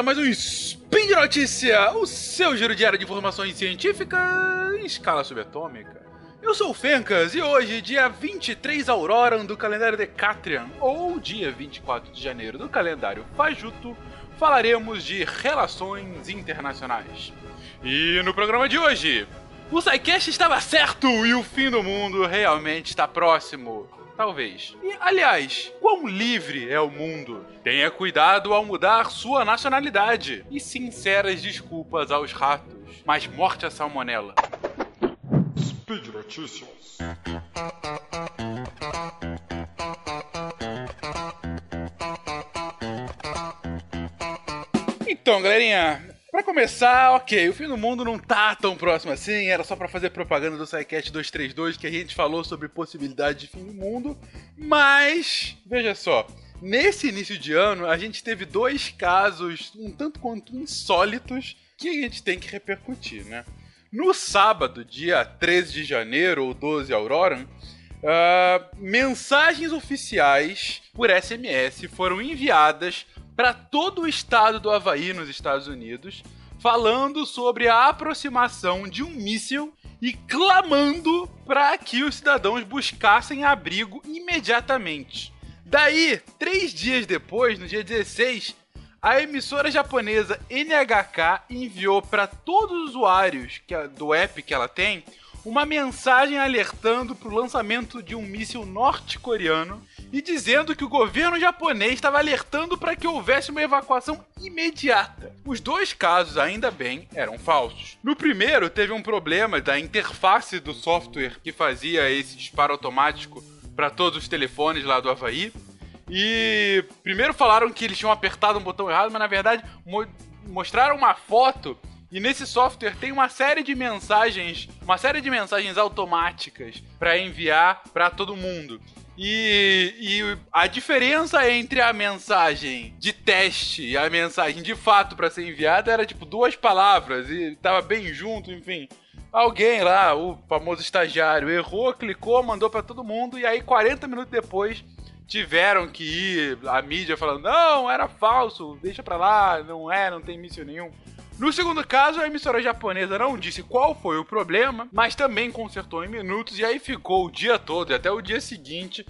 a mais um Spin de Notícia, o seu giro diário de informações científicas em escala subatômica. Eu sou o Fencas e hoje, dia 23 Auroran do calendário Decatrian, ou dia 24 de janeiro do calendário Fajuto, falaremos de relações internacionais. E no programa de hoje, o SciCast estava certo e o fim do mundo realmente está próximo. Talvez. E, aliás, quão livre é o mundo? Tenha cuidado ao mudar sua nacionalidade. E sinceras desculpas aos ratos. Mas morte à salmonela. Speed Notícias. Então, galerinha, começar, ok, o fim do mundo não tá tão próximo assim, era só para fazer propaganda do SciCast 232 que a gente falou sobre possibilidade de fim do mundo, mas, veja só, nesse início de ano a gente teve dois casos um tanto quanto insólitos que a gente tem que repercutir, né? No sábado, dia 13 de janeiro, ou 12 Aurora, uh, mensagens oficiais por SMS foram enviadas para todo o estado do Havaí, nos Estados Unidos, falando sobre a aproximação de um míssil e clamando para que os cidadãos buscassem abrigo imediatamente. Daí, três dias depois, no dia 16, a emissora japonesa NHK enviou para todos os usuários do app que ela tem uma mensagem alertando para o lançamento de um míssil norte-coreano e dizendo que o governo japonês estava alertando para que houvesse uma evacuação imediata. Os dois casos, ainda bem, eram falsos. No primeiro, teve um problema da interface do software que fazia esse disparo automático para todos os telefones lá do Havaí. E primeiro falaram que eles tinham apertado um botão errado, mas na verdade mo mostraram uma foto e nesse software tem uma série de mensagens, uma série de mensagens automáticas para enviar para todo mundo. E, e, a diferença entre a mensagem de teste e a mensagem de fato para ser enviada era tipo duas palavras e tava bem junto, enfim. Alguém lá, o famoso estagiário, errou, clicou, mandou para todo mundo e aí 40 minutos depois tiveram que ir a mídia falando: "Não, era falso, deixa pra lá, não é, não tem míssil nenhum". No segundo caso, a emissora japonesa não disse qual foi o problema, mas também consertou em minutos e aí ficou o dia todo e até o dia seguinte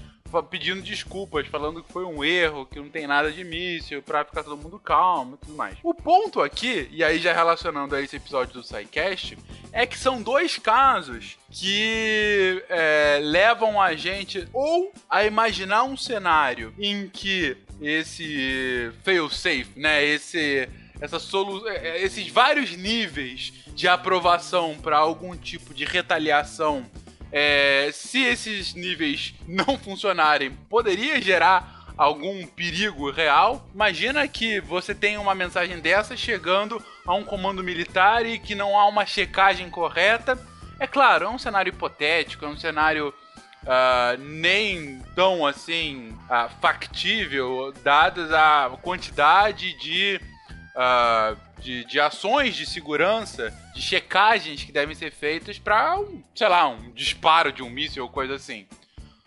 pedindo desculpas, falando que foi um erro, que não tem nada de míssil, pra ficar todo mundo calmo e tudo mais. O ponto aqui, e aí já relacionando a esse episódio do SciCast, é que são dois casos que é, levam a gente ou a imaginar um cenário em que esse fail-safe, né, esse essa solu é, é, esses vários níveis de aprovação para algum tipo de retaliação, é, se esses níveis não funcionarem, poderia gerar algum perigo real. Imagina que você tem uma mensagem dessa chegando a um comando militar e que não há uma checagem correta. É claro, é um cenário hipotético, é um cenário Uh, nem tão assim uh, factível, dadas a quantidade de uh, de, de ações de segurança, de checagens que devem ser feitas para, um, sei lá, um disparo de um míssil ou coisa assim.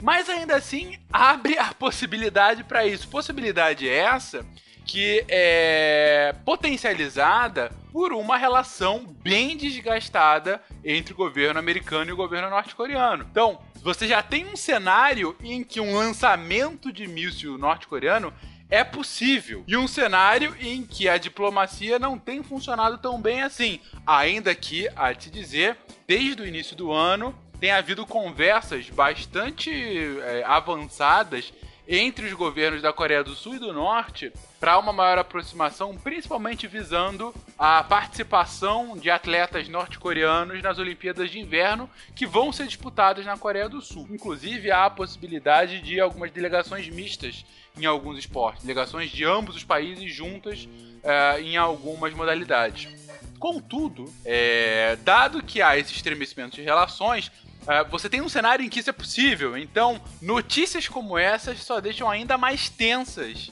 Mas ainda assim, abre a possibilidade para isso. Possibilidade essa que é potencializada por uma relação bem desgastada entre o governo americano e o governo norte-coreano. Então, você já tem um cenário em que um lançamento de míssil norte-coreano é possível. E um cenário em que a diplomacia não tem funcionado tão bem assim. Ainda que, a te dizer, desde o início do ano, tem havido conversas bastante é, avançadas entre os governos da Coreia do Sul e do Norte para uma maior aproximação, principalmente visando a participação de atletas norte-coreanos nas Olimpíadas de Inverno que vão ser disputadas na Coreia do Sul. Inclusive, há a possibilidade de algumas delegações mistas em alguns esportes, delegações de ambos os países juntas uh, em algumas modalidades. Contudo, é, dado que há esse estremecimento de relações, uh, você tem um cenário em que isso é possível. Então, notícias como essas só deixam ainda mais tensas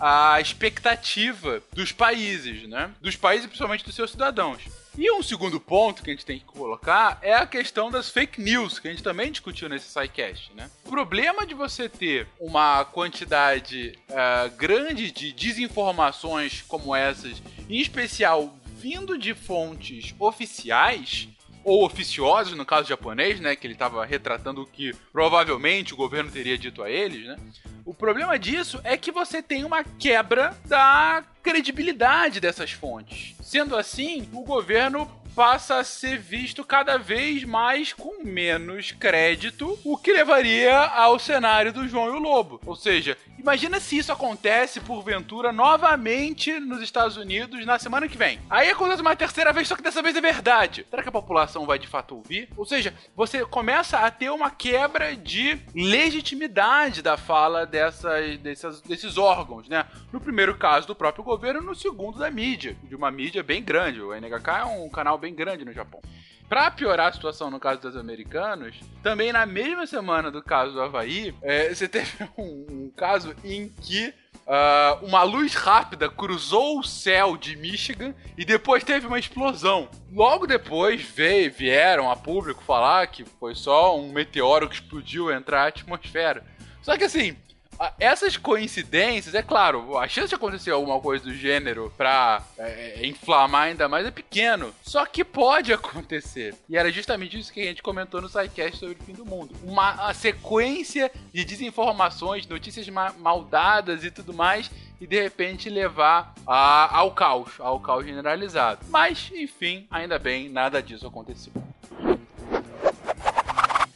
a expectativa dos países, né? Dos países, principalmente dos seus cidadãos. E um segundo ponto que a gente tem que colocar é a questão das fake news, que a gente também discutiu nesse SciCast, né? O problema de você ter uma quantidade uh, grande de desinformações como essas, em especial vindo de fontes oficiais, ou oficiosos, no caso japonês, né, que ele estava retratando o que provavelmente o governo teria dito a eles, né? O problema disso é que você tem uma quebra da credibilidade dessas fontes. Sendo assim, o governo passa a ser visto cada vez mais com menos crédito, o que levaria ao cenário do João e o Lobo. Ou seja, imagina se isso acontece porventura novamente nos Estados Unidos na semana que vem. Aí acontece uma terceira vez, só que dessa vez é verdade. Será que a população vai de fato ouvir? Ou seja, você começa a ter uma quebra de legitimidade da fala dessas, dessas, desses órgãos, né? No primeiro caso do próprio governo, no segundo da mídia, de uma mídia bem grande. O NHK é um canal bem grande no Japão. Para piorar a situação no caso dos americanos, também na mesma semana do caso do Havaí, é, você teve um, um, caso em que uh, uma luz rápida cruzou o céu de Michigan e depois teve uma explosão. Logo depois veio, vieram a público falar que foi só um meteoro que explodiu entrar a atmosfera. Só que assim, essas coincidências, é claro, a chance de acontecer alguma coisa do gênero pra é, inflamar ainda mais é pequeno. Só que pode acontecer. E era justamente isso que a gente comentou no SciCast sobre o fim do mundo. Uma sequência de desinformações, notícias ma maldadas e tudo mais e de repente levar a, ao caos, ao caos generalizado. Mas, enfim, ainda bem, nada disso aconteceu.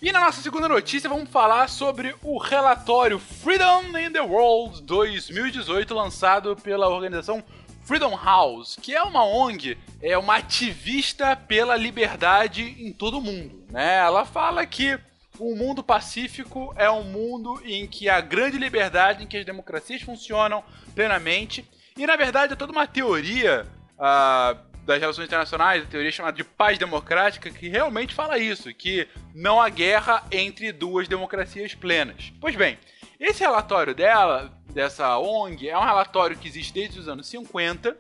E na nossa segunda notícia vamos falar sobre o relatório Freedom in the World 2018 lançado pela organização Freedom House, que é uma ONG, é uma ativista pela liberdade em todo o mundo, né? Ela fala que o mundo pacífico é um mundo em que a grande liberdade, em que as democracias funcionam plenamente, e na verdade é toda uma teoria uh, das relações internacionais, a teoria chamada de paz democrática, que realmente fala isso, que não há guerra entre duas democracias plenas. Pois bem, esse relatório dela, dessa ONG, é um relatório que existe desde os anos 50, uh,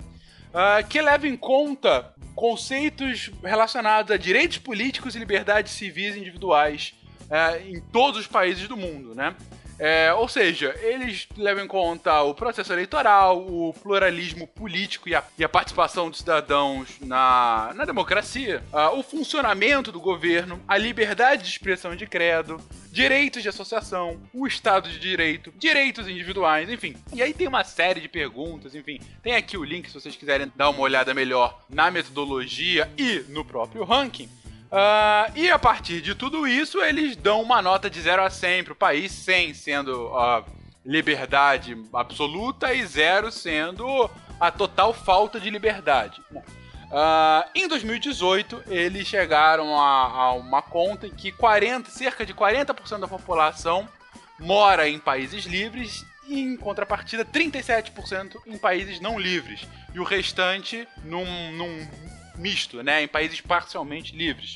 ah, que leva em conta conceitos relacionados a direitos políticos e liberdades civis individuais uh, em todos os países do mundo, né? É, ou seja, eles levam em conta o processo eleitoral, o pluralismo político e a, e a participação dos cidadãos na, na democracia, uh, o funcionamento do governo, a liberdade de expressão de credo, direitos de associação, o Estado de Direito, direitos individuais, enfim. E aí tem uma série de perguntas, enfim. Tem aqui o link se vocês quiserem dar uma olhada melhor na metodologia e no próprio ranking. Uh, e a partir de tudo isso, eles dão uma nota de 0 a 100 para o país, 100 sendo a liberdade absoluta e 0 sendo a total falta de liberdade. Uh, em 2018, eles chegaram a, a, uma conta em que 40, cerca de 40% da população mora em países livres e, em contrapartida, 37% em países não livres. E o restante num, num misto, né, em países parcialmente livres.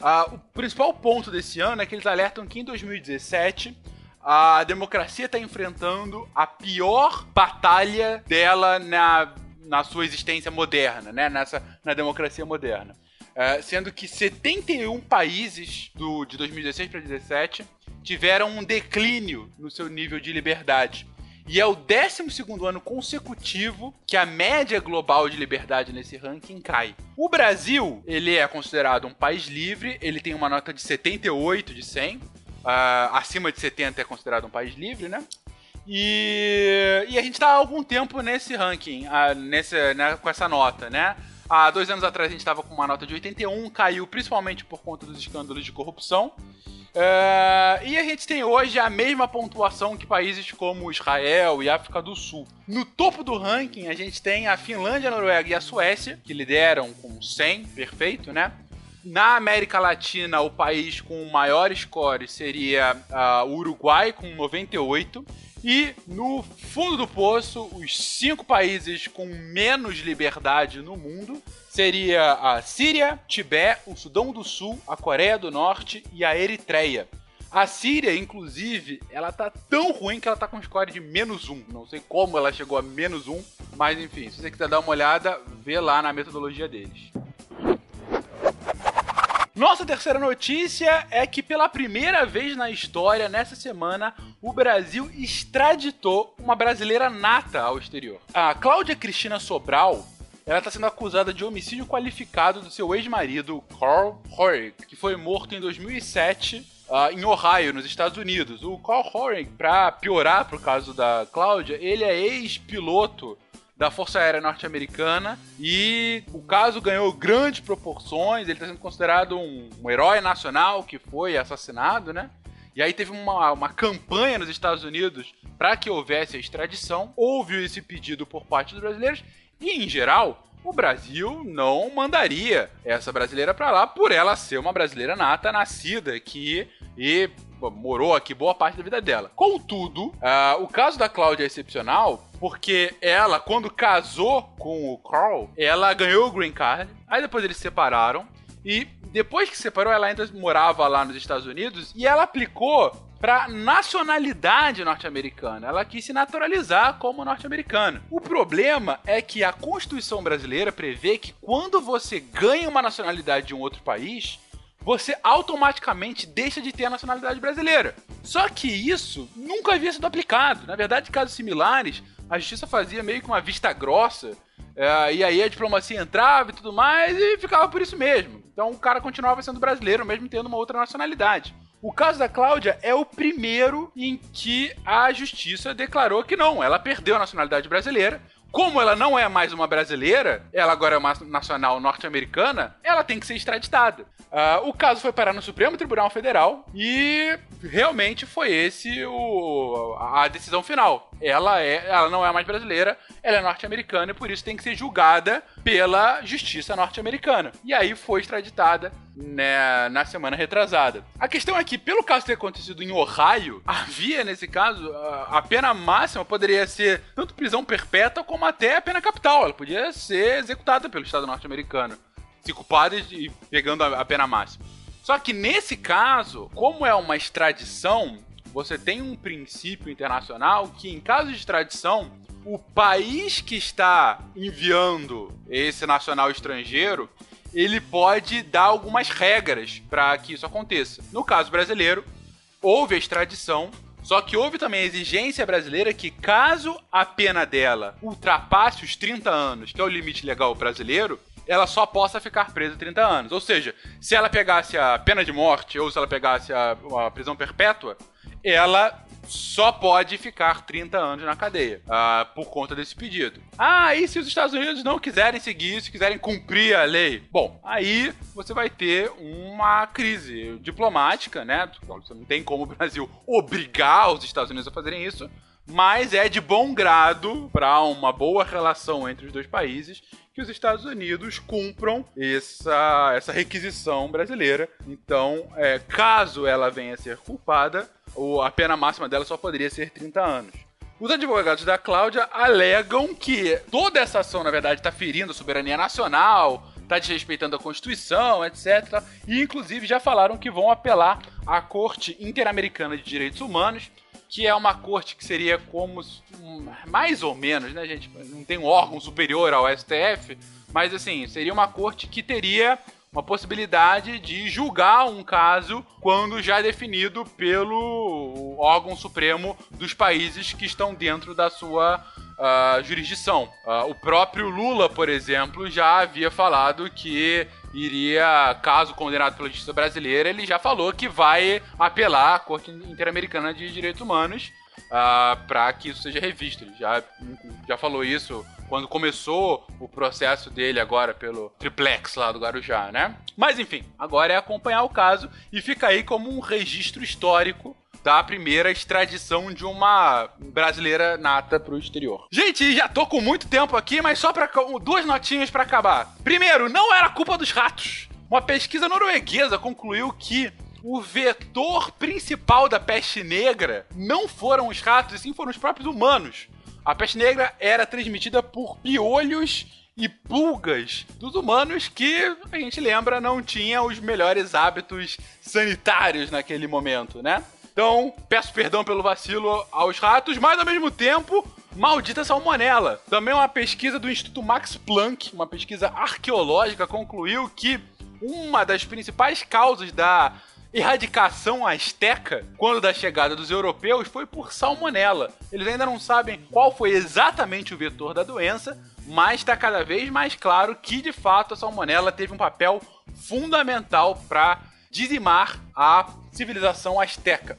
Uh, o principal ponto desse ano é que eles alertam que em 2017 a democracia está enfrentando a pior batalha dela na, na sua existência moderna, né, nessa na democracia moderna. Uh, sendo que 71 países do, de 2016 para 2017 tiveram um declínio no seu nível de liberdade. E é o 12 ano consecutivo que a média global de liberdade nesse ranking cai. O Brasil, ele é considerado um país livre, ele tem uma nota de 78 de 100. Uh, ah, acima de 70 é considerado um país livre, né? E, e a gente está há algum tempo nesse ranking, uh, nesse, né, com essa nota, né? Há dois anos atrás a gente estava com uma nota de 81, caiu principalmente por conta dos escândalos de corrupção. Uh, e a gente tem hoje a mesma pontuação que países como Israel e África do Sul. No topo do ranking, a gente tem a Finlândia, a Noruega e a Suécia, que lideram com 100, perfeito, né? Na América Latina, o país com o maior score seria uh, o Uruguai, com 98. E no fundo do poço, os cinco países com menos liberdade no mundo seria a Síria, Tibete, o Sudão do Sul, a Coreia do Norte e a Eritreia. A Síria, inclusive, ela tá tão ruim que ela tá com um score de menos um. Não sei como ela chegou a menos um, mas enfim, se você quiser dar uma olhada, vê lá na metodologia deles. Nossa terceira notícia é que pela primeira vez na história, nessa semana, o Brasil extraditou uma brasileira nata ao exterior. A Cláudia Cristina Sobral, ela está sendo acusada de homicídio qualificado do seu ex-marido, Carl Horig, que foi morto em 2007 Uh, em Ohio, nos Estados Unidos. O Carl Horig, para piorar pro caso da Cláudia, ele é ex-piloto da Força Aérea Norte-Americana e o caso ganhou grandes proporções. Ele está sendo considerado um, um, herói nacional que foi assassinado, né? E aí teve uma, uma campanha nos Estados Unidos para que houvesse a extradição. Houve esse pedido por parte dos brasileiros e, em geral, o Brasil não mandaria essa brasileira para lá por ela ser uma brasileira nata, nascida aqui e morou aqui boa parte da vida dela. Contudo, uh, o caso da Cláudia é excepcional porque ela, quando casou com o Carl, ela ganhou o green card, aí depois eles se separaram e depois que se separou, ela ainda morava lá nos Estados Unidos e ela aplicou para nacionalidade norte-americana. Ela quis se naturalizar como norte-americana. O problema é que a Constituição brasileira prevê que quando você ganha uma nacionalidade de um outro país, você automaticamente deixa de ter a nacionalidade brasileira. Só que isso nunca havia sido aplicado. Na verdade, casos similares, a justiça fazia meio que uma vista grossa. É, e aí a diplomacia entrava e tudo mais e ficava por isso mesmo. Então o cara continuava sendo brasileiro, mesmo tendo uma outra nacionalidade. O caso da Cláudia é o primeiro em que a justiça declarou que não, ela perdeu a nacionalidade brasileira como ela não é mais uma brasileira, ela agora é uma nacional norte-americana, ela tem que ser extraditada. Uh, o caso foi parar no Supremo Tribunal Federal e realmente foi esse o, a decisão final. Ela, é, ela não é mais brasileira, ela é norte-americana e por isso tem que ser julgada pela justiça norte-americana. E aí foi extraditada né, na semana retrasada. A questão é que, pelo caso ter acontecido em Ohio, havia, nesse caso, a pena máxima poderia ser tanto prisão perpétua como até a pena capital. Ela podia ser executada pelo Estado norte-americano, se culpada e pegando a pena máxima. Só que nesse caso, como é uma extradição, você tem um princípio internacional que, em caso de extradição, o país que está enviando esse nacional estrangeiro ele pode dar algumas regras para que isso aconteça. No caso brasileiro, houve a extradição, só que houve também a exigência brasileira que, caso a pena dela ultrapasse os 30 anos, que é o limite legal brasileiro, ela só possa ficar presa 30 anos. Ou seja, se ela pegasse a pena de morte ou se ela pegasse a, a prisão perpétua, ela só pode ficar 30 anos na cadeia uh, por conta desse pedido. Ah, e se os Estados Unidos não quiserem seguir isso, quiserem cumprir a lei? Bom, aí você vai ter uma crise diplomática, né? Não tem como o Brasil obrigar os Estados Unidos a fazerem isso, mas é de bom grado para uma boa relação entre os dois países que os Estados Unidos cumpram essa, essa requisição brasileira. Então, é, caso ela venha a ser culpada, a pena máxima dela só poderia ser 30 anos. Os advogados da Cláudia alegam que toda essa ação, na verdade, está ferindo a soberania nacional, está desrespeitando a Constituição, etc. E, inclusive, já falaram que vão apelar à Corte Interamericana de Direitos Humanos, que é uma corte que seria como. Mais ou menos, né, gente? Não tem um órgão superior ao STF, mas, assim, seria uma corte que teria uma possibilidade de julgar um caso quando já definido pelo órgão supremo dos países que estão dentro da sua uh, jurisdição. Uh, o próprio Lula, por exemplo, já havia falado que iria, caso condenado pela justiça brasileira, ele já falou que vai apelar à Corte Interamericana de Direitos Humanos uh, ah, para que isso seja revisto. Ele já, já falou isso quando começou o processo dele agora pelo triplex lá do Guarujá, né? Mas enfim, agora é acompanhar o caso e fica aí como um registro histórico da primeira extradição de uma brasileira nata pro exterior. Gente, já tô com muito tempo aqui, mas só para duas notinhas para acabar. Primeiro, não era culpa dos ratos. Uma pesquisa norueguesa concluiu que o vetor principal da peste negra não foram os ratos, e sim foram os próprios humanos. A peste negra era transmitida por piolhos e pulgas dos humanos que a gente lembra não tinha os melhores hábitos sanitários naquele momento, né? Então, peço perdão pelo vacilo aos ratos, mas ao mesmo tempo, maldita salmonela. Também uma pesquisa do Instituto Max Planck, uma pesquisa arqueológica, concluiu que uma das principais causas da erradicação asteca, quando da chegada dos europeus, foi por salmonela. Eles ainda não sabem qual foi exatamente o vetor da doença, mas está cada vez mais claro que de fato a salmonela teve um papel fundamental para dizimar a civilização asteca.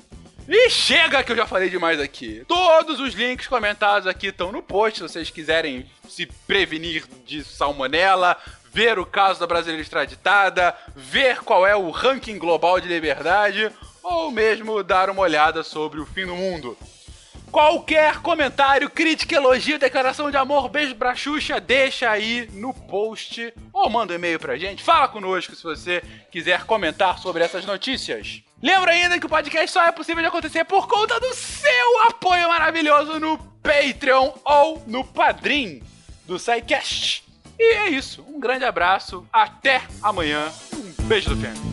E chega que eu já falei demais aqui. Todos os links comentados aqui estão no post, se vocês quiserem se prevenir de salmonela, ver o caso da brasileira extraditada, ver qual é o ranking global de liberdade, ou mesmo dar uma olhada sobre o fim do mundo. Qualquer comentário, crítica, elogio, declaração de amor, beijo pra Xuxa, deixa aí no post ou manda um e-mail pra gente. Fala conosco se você quiser comentar sobre essas notícias. Lembra ainda que o podcast só é possível de acontecer por conta do seu apoio maravilhoso no Patreon ou no Padrim do SciCast. E é isso. Um grande abraço. Até amanhã. Um beijo do Fênix.